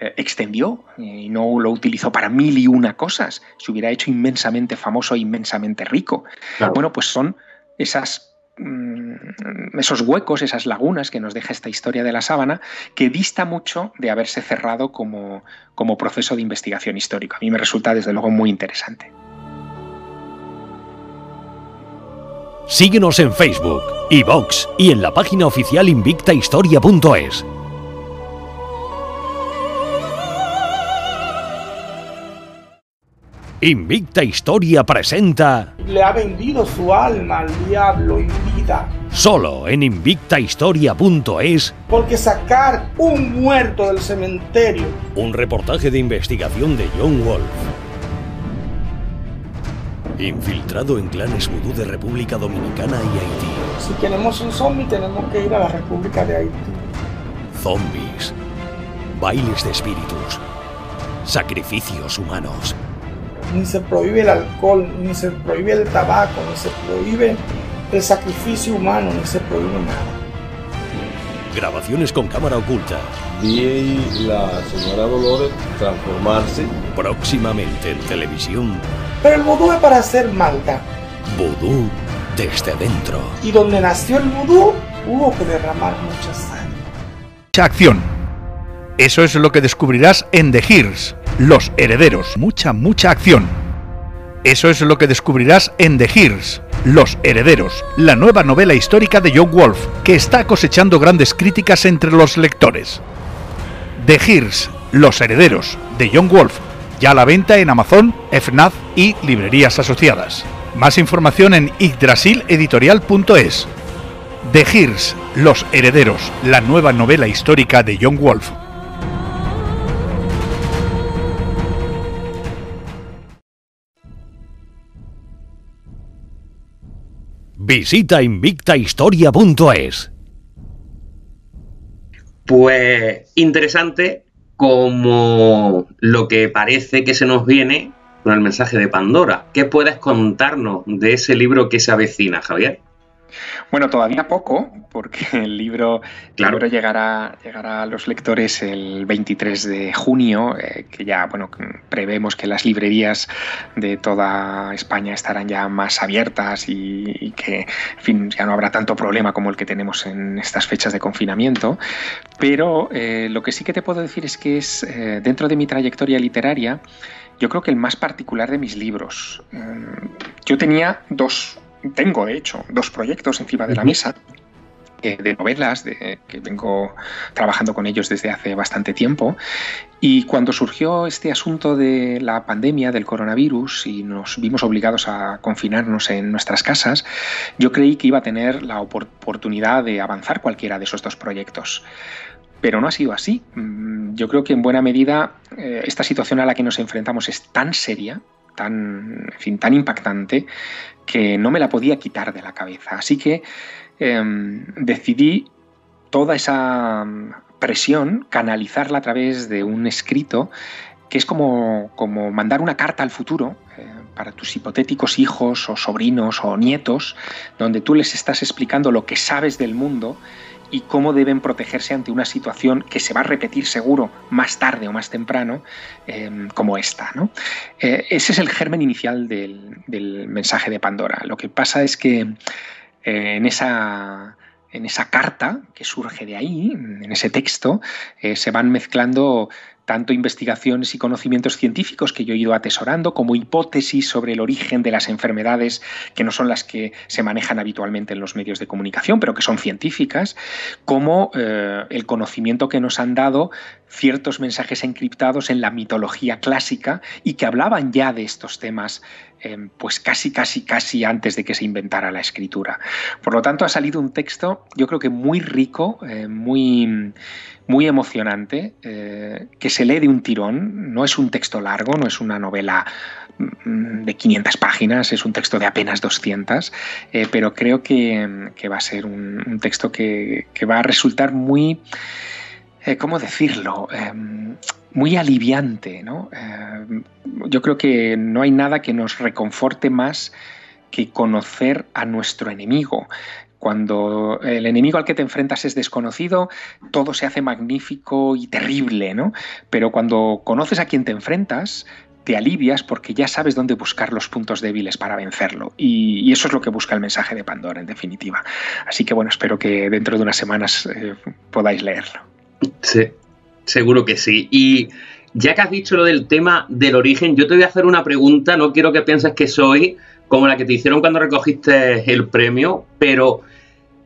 G: eh, extendió y no lo utilizó para mil y una cosas, se hubiera hecho inmensamente famoso e inmensamente rico. Bueno, pues son esas esos huecos, esas lagunas que nos deja esta historia de la sábana, que dista mucho de haberse cerrado como, como proceso de investigación histórico. A mí me resulta desde luego muy interesante.
B: Síguenos en Facebook, iVox y en la página oficial invictahistoria.es. Invicta Historia presenta.
H: Le ha vendido su alma al diablo en vida.
B: Solo en invictahistoria.es.
H: Porque sacar un muerto del cementerio.
B: Un reportaje de investigación de John Wolf. Infiltrado en clanes vudú de República Dominicana y Haití.
H: Si queremos un zombie, tenemos que ir a la República de Haití.
B: Zombies. Bailes de espíritus. Sacrificios humanos
H: ni se prohíbe el alcohol, ni se prohíbe el tabaco, ni se prohíbe el sacrificio humano, ni se prohíbe nada.
B: Grabaciones con cámara oculta.
I: Vi la señora Dolores transformarse.
B: Próximamente en televisión.
H: Pero el vudú es para hacer maldad.
B: Vudú desde dentro.
H: Y donde nació el vudú, hubo que derramar mucha sangre.
A: Mucha acción. Eso es lo que descubrirás en The Hears los Herederos. Mucha, mucha acción. Eso es lo que descubrirás en The Hears, Los Herederos, la nueva novela histórica de John Wolf, que está cosechando grandes críticas entre los lectores. The Hears, Los Herederos, de John Wolf, ya a la venta en Amazon, FNAF y librerías asociadas. Más información en yggdrasileditorial.es. The Hears, Los Herederos, la nueva novela histórica de John Wolf.
B: Visita invictahistoria.es.
F: Pues interesante como lo que parece que se nos viene con el mensaje de Pandora. ¿Qué puedes contarnos de ese libro que se avecina, Javier?
G: Bueno, todavía poco, porque el libro, llegará, llegará a los lectores el 23 de junio, eh, que ya, bueno, prevemos que las librerías de toda España estarán ya más abiertas y, que, en fin, ya no habrá tanto problema como el que tenemos en estas fechas de confinamiento. Pero eh, lo que sí que te puedo decir es que es, eh, dentro de mi trayectoria literaria, yo creo que el más particular de mis libros. yo tenía dos tengo, de hecho, dos proyectos encima de la mesa eh, de novelas de, que vengo trabajando con ellos desde hace bastante tiempo. Y cuando surgió este asunto de la pandemia del coronavirus y nos vimos obligados a confinarnos en nuestras casas, yo creí que iba a tener la oportunidad de avanzar cualquiera de esos dos proyectos. Pero no ha sido así. Mm, yo creo que en buena medida eh, esta situación a la que nos enfrentamos es tan seria, tan, en fin, tan impactante, que no me la podía quitar de la cabeza. Así que em, decidí toda esa presión, canalizarla a través de un escrito que es como, como mandar una carta al futuro eh, para tus hipotéticos hijos o sobrinos o nietos, donde tú les estás explicando lo que sabes del mundo y cómo deben protegerse ante una situación que se va a repetir seguro más tarde o más temprano, em, como esta. ¿no? Eh, ese es el germen inicial del, del, mensaje de Pandora. Lo que pasa es que eh, en esa en esa carta que surge de ahí, en ese texto, eh, se van mezclando tanto investigaciones y conocimientos científicos que yo he ido atesorando, como hipótesis sobre el origen de las enfermedades, que no son las que se manejan habitualmente en los medios de comunicación, pero que son científicas, como eh, el conocimiento que nos han dado ciertos mensajes encriptados en la mitología clásica y que hablaban ya de estos temas eh, pues casi, casi, casi antes de que se inventara la escritura. Por lo tanto, ha salido un texto, yo creo que muy rico, eh, muy muy emocionante, eh, que se lee de un tirón, no es un texto largo, no es una novela mm, de 500 páginas, es un texto de apenas 200, eh, pero creo que, va a ser un, texto que, va a resultar muy, ¿cómo decirlo? Em, muy aliviante. ¿no? Yo creo que no hay nada que nos reconforte más que conocer a nuestro enemigo. Cuando el enemigo al que te enfrentas es desconocido, todo se hace magnífico y terrible, ¿no? Pero cuando conoces a quien te enfrentas, te alivias porque ya sabes dónde buscar los puntos débiles para vencerlo. Y, eso es lo que busca el mensaje de Pandora, en definitiva. Así que bueno, espero que dentro de unas semanas eh, podáis leerlo.
F: Sí, seguro que sí. Y ya que has dicho lo del tema del origen, yo te voy a hacer una pregunta. No quiero que pienses que soy como la que te hicieron cuando recogiste el premio, pero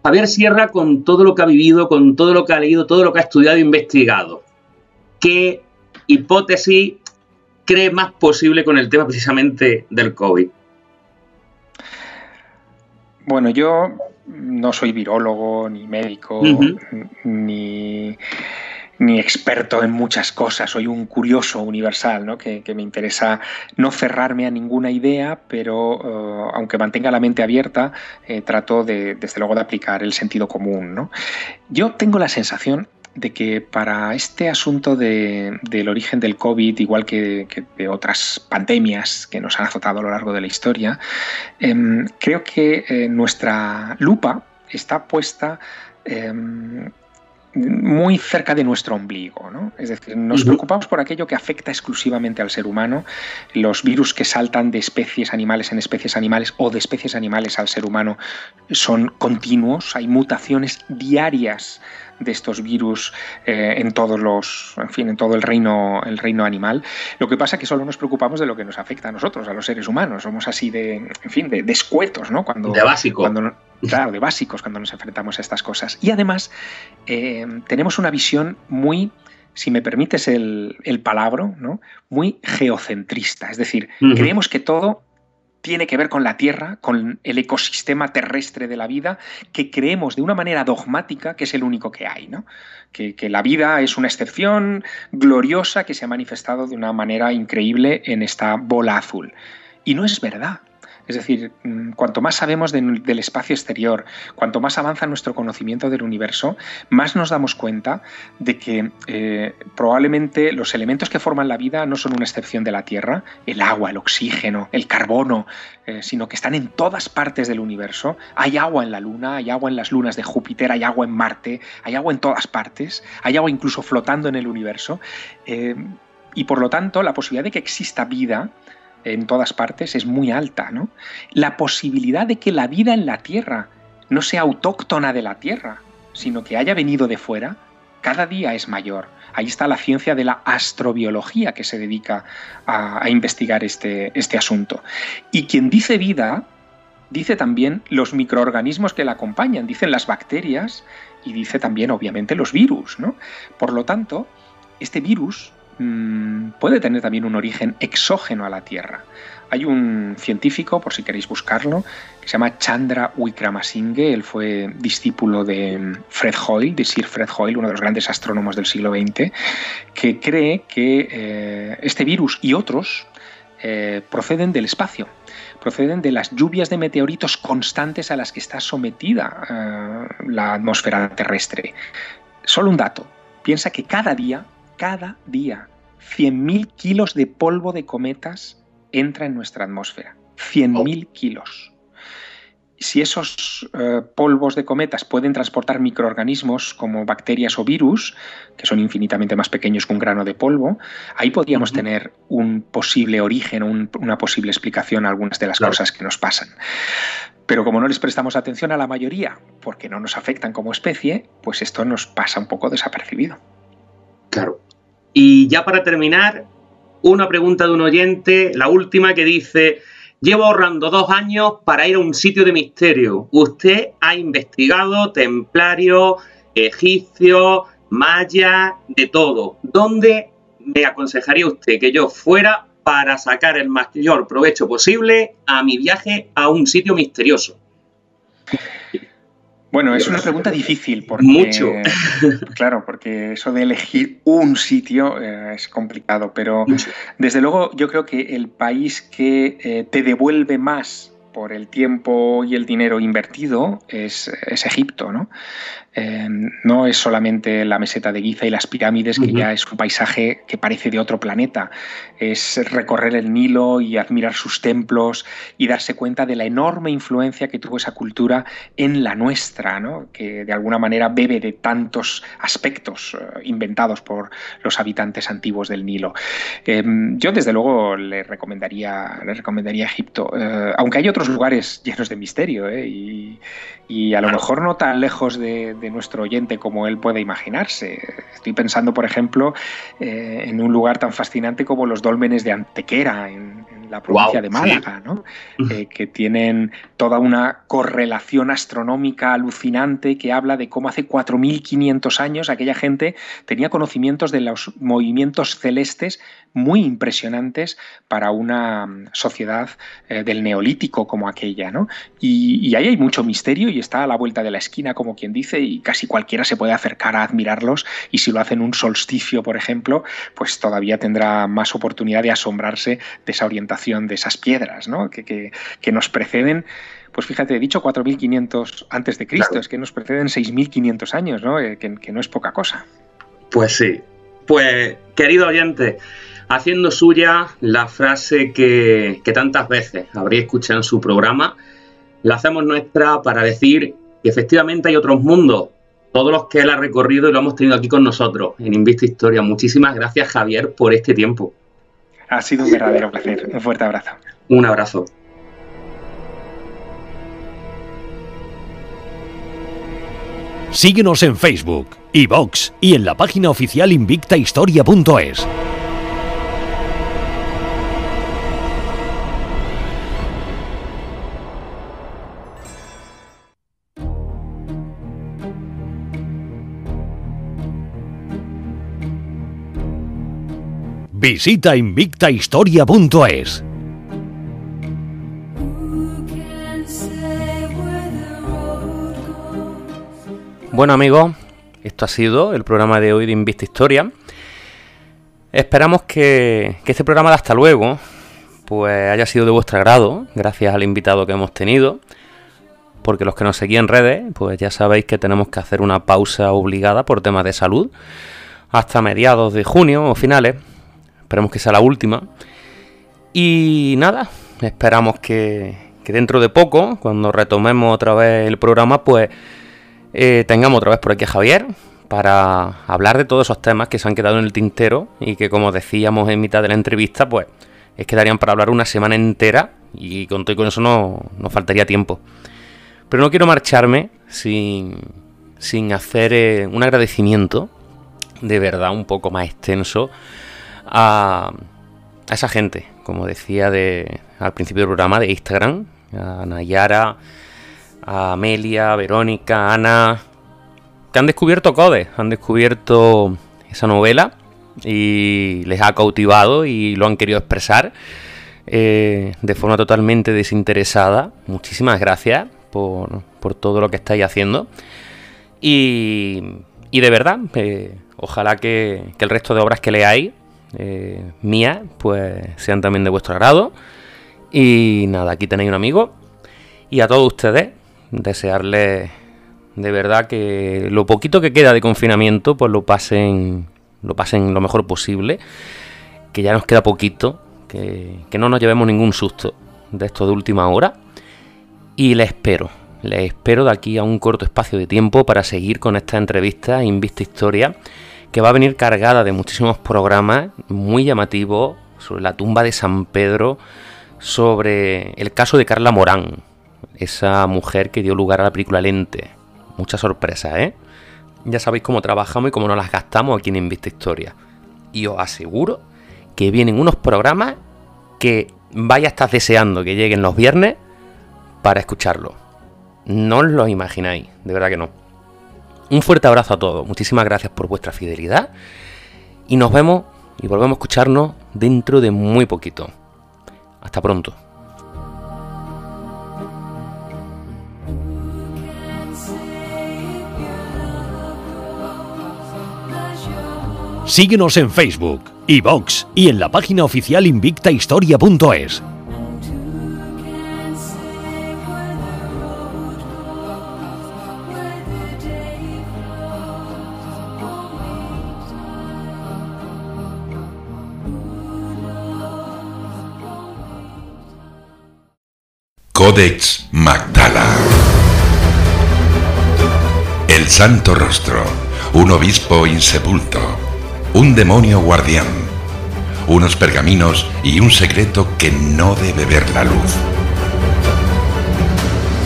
F: Javier Sierra, con todo lo que ha vivido, con todo lo que ha leído, todo lo que ha estudiado e investigado, ¿qué hipótesis cree más posible con el tema precisamente del COVID?
G: Bueno, yo no soy virólogo, ni médico, ni ni experto en muchas cosas, soy un curioso universal, ¿no? que, me interesa no cerrarme a ninguna idea, pero eh, aunque mantenga la mente abierta, eh, trato de, desde luego de aplicar el sentido común. ¿no? Yo tengo la sensación de que para este asunto del origen del COVID, igual que, de otras pandemias que nos han azotado a lo largo de la historia, em, creo que eh, nuestra lupa está puesta em, muy cerca de nuestro ombligo. ¿no? Es decir, nos preocupamos por aquello que afecta exclusivamente al ser humano, los virus que saltan de especies animales en especies animales o de especies animales al ser humano son continuos, hay mutaciones diarias de estos virus eh, en todos los, en fin, en todo el reino, el reino animal. Lo que pasa es que solo nos preocupamos de lo que nos afecta a nosotros, a los seres humanos. Somos así de, en fin, de, escuetos, ¿no?
F: Cuando, de básico.
G: Cuando, claro, de básicos cuando nos enfrentamos a estas cosas. Y además eh, tenemos una visión muy si me permites el, el palabra, ¿no? muy geocentrista. Es decir, creemos que todo tiene que ver con la Tierra, con el ecosistema terrestre de la vida, que creemos de una manera dogmática que es el único que hay, ¿no? que, que la vida es una excepción gloriosa que se ha manifestado de una manera increíble en esta bola azul. Y no es verdad. Es decir, mm, cuanto más sabemos del espacio exterior, cuanto más avanza nuestro conocimiento del universo, más nos damos cuenta de que eh, probablemente los elementos que forman la vida no son una excepción de la Tierra, el agua, el oxígeno, el carbono, eh, sino que están en todas partes del universo. Hay agua en la Luna, hay agua en las lunas de Júpiter, hay agua en Marte, hay agua en todas partes, hay agua incluso flotando en el universo. Eh, y por lo tanto, la posibilidad de que exista vida en todas partes es muy alta. ¿no? La posibilidad de que la vida en la Tierra no sea autóctona de la Tierra, sino que haya venido de fuera, cada día es mayor. Ahí está la ciencia de la astrobiología que se dedica a, investigar este, este asunto. Y quien dice vida, dice también los microorganismos que la acompañan, dicen las bacterias y dice también obviamente los virus. ¿no? Por lo tanto, este virus Mm, puede tener también un origen exógeno a la Tierra. Hay un científico, por si queréis buscarlo, que se llama Chandra Wickramasinghe. Él fue discípulo de Fred Hoyle, de Sir Fred Hoyle, uno de los grandes astrónomos del siglo XX, que cree que eh, este virus y otros eh, proceden del espacio, proceden de las lluvias de meteoritos constantes a las que está sometida eh, la atmósfera terrestre. Solo un dato, piensa que cada día, cada día, 100.000 kilos de polvo de cometas entra en nuestra atmósfera. 100.000 kilos si esos eh, polvos de cometas pueden transportar microorganismos como bacterias o virus, que son infinitamente más pequeños que un grano de polvo, ahí podríamos tener un posible origen, una posible explicación a algunas de las cosas que nos pasan. Pero como no les prestamos atención a la mayoría, porque no nos afectan como especie, pues esto nos pasa un poco desapercibido.
F: Claro. Y ya para terminar, una pregunta de un oyente, la última que dice... Llevo ahorrando dos años para ir a un sitio de misterio. Usted ha investigado templario, egipcio, maya, de todo. ¿Dónde me aconsejaría usted que yo fuera para sacar el mayor provecho posible a mi viaje a un sitio misterioso?
G: Bueno, es una pregunta difícil porque
F: mucho.
G: claro, porque eso de elegir un sitio eh, es complicado, pero desde luego yo creo que el país que eh, te devuelve más por el tiempo y el dinero invertido es, es Egipto, ¿no? Em, no es solamente la meseta de Giza y las pirámides, que ya es un paisaje que parece de otro planeta. Es recorrer el Nilo y admirar sus templos y darse cuenta de la enorme influencia que tuvo esa cultura en la nuestra, que de alguna manera bebe de tantos aspectos eh, inventados por los habitantes antiguos del Nilo. Em, yo, desde luego, le recomendaría, le recomendaría Egipto, eh, aunque hay otros lugares llenos de misterio ¿eh? y, y a lo mejor no tan lejos de, nuestro oyente como él puede imaginarse. Estoy pensando, por ejemplo, eh, en un lugar tan fascinante como los dólmenes de Antequera, en, la provincia de Málaga, ¿no? Eh, que tienen toda una correlación astronómica alucinante que habla de cómo hace 4.500 años aquella gente tenía conocimientos de los movimientos celestes muy impresionantes para una mm, sociedad eh, del neolítico como aquella. ¿no? Y, y ahí hay mucho misterio y está a la vuelta de la esquina, como quien dice, y casi cualquiera se puede acercar a admirarlos y si lo hacen un solsticio, por ejemplo, pues todavía tendrá más oportunidad de asombrarse de esa orientación de esas piedras ¿no? que, que, nos preceden pues fíjate, he dicho 4.500 antes de Cristo, es que nos preceden 6.500 años, ¿no? Eh, que, que, no es poca cosa.
F: Pues sí. Pues, querido oyente, haciendo suya la frase que, que tantas veces habría escuchado en su programa, la hacemos nuestra para decir que efectivamente hay otros mundos, todos los que él ha recorrido y lo hemos tenido aquí con nosotros en Invista Historia. Muchísimas gracias, Javier, por este tiempo.
G: Ha sido un verdadero placer. Un fuerte abrazo.
F: Un abrazo.
B: Síguenos en Facebook, iVox y en la página oficial invictahistoria.es. Visita invictahistoria.es.
E: Bueno amigos, esto ha sido el programa de hoy de Invista Historia. Esperamos que, este programa de hasta luego pues haya sido de vuestro agrado, gracias al invitado que hemos tenido. Porque los que nos seguían en redes, pues ya sabéis que tenemos que hacer una pausa obligada por temas de salud hasta mediados de junio o finales Esperemos que sea la última. Y nada, esperamos que, dentro de poco, cuando retomemos otra vez el programa, pues eh, tengamos otra vez por aquí a Javier para hablar de todos esos temas que se han quedado en el tintero y que como decíamos en mitad de la entrevista, pues es que darían para hablar una semana entera y con todo y con eso no nos faltaría tiempo. Pero no quiero marcharme sin, sin hacer eh, un agradecimiento de verdad un poco más extenso a, esa gente, como decía de, al principio del programa, de Instagram, a Nayara, a Amelia, a Verónica, a Ana, que han descubierto Code, han descubierto esa novela y les ha cautivado y lo han querido expresar eh, de forma totalmente desinteresada. Muchísimas gracias por, por todo lo que estáis haciendo. Y, y de verdad, eh, ojalá que, que, el resto de obras que leáis eh, mía, pues sean también de vuestro agrado. Y nada, aquí tenéis un amigo. Y a todos ustedes, desearles de verdad que lo poquito que queda de confinamiento, pues lo pasen, lo pasen lo mejor posible, que ya nos queda poquito, que, que no nos llevemos ningún susto de esto de última hora. Y le espero, le espero de aquí a un corto espacio de tiempo para seguir con esta entrevista Invista Historia, que va a venir cargada de muchísimos programas muy llamativos sobre la tumba de San Pedro, sobre el caso de Carla Morán, esa mujer que dio lugar a la película Lente. Mucha sorpresa, ¿eh? Ya sabéis cómo trabajamos y cómo nos las gastamos aquí en Invista Historia. Y os aseguro que vienen unos programas que vaya a estar deseando que lleguen los viernes para escucharlo. No os lo imagináis, de verdad que no. Un fuerte abrazo a todos, muchísimas gracias por vuestra fidelidad y nos vemos y volvemos a escucharnos dentro de muy poquito. Hasta pronto.
B: Síguenos en Facebook, iVox y en la página oficial invictahistoria.es.
C: Codex Magdala. El Santo Rostro, un obispo insepulto, un demonio guardián, unos pergaminos y un secreto que no debe ver la luz.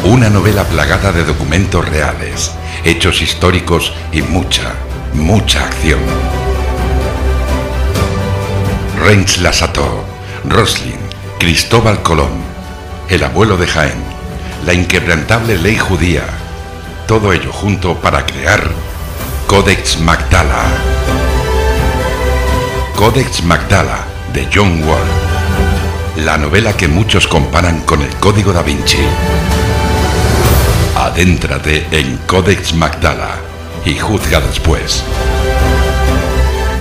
C: Una novela plagada de documentos reales, hechos históricos y mucha, mucha acción. Lasató, Roslin, Cristóbal Colón, el abuelo de Jaén, la inquebrantable ley judía, todo ello junto para crear Codex Magdala. Codex Magdala de John Wall, la novela que muchos comparan con el Código da Vinci. Adéntrate en Codex Magdala y juzga después.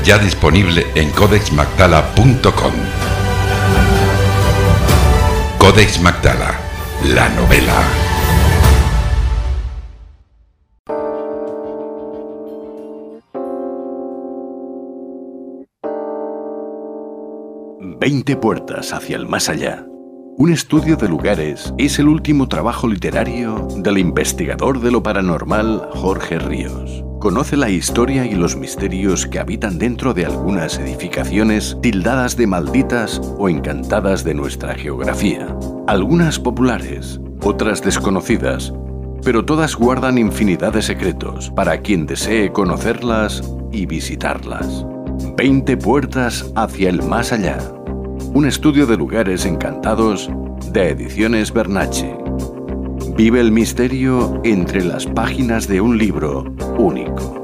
C: Ya disponible en codexmagdala.com. Codex Magdala, la novela.
J: Veinte puertas hacia el más allá. Un estudio de lugares es el último trabajo literario del investigador de lo paranormal Jorge Ríos. Conoce la historia y los misterios que habitan dentro de algunas edificaciones tildadas de malditas o encantadas de nuestra geografía. Algunas populares, otras desconocidas, pero todas guardan infinidad de secretos para quien desee conocerlas y visitarlas. 20 puertas hacia el más allá. Un estudio de lugares encantados de Ediciones Bernacci. Vive el misterio entre las páginas de un libro único.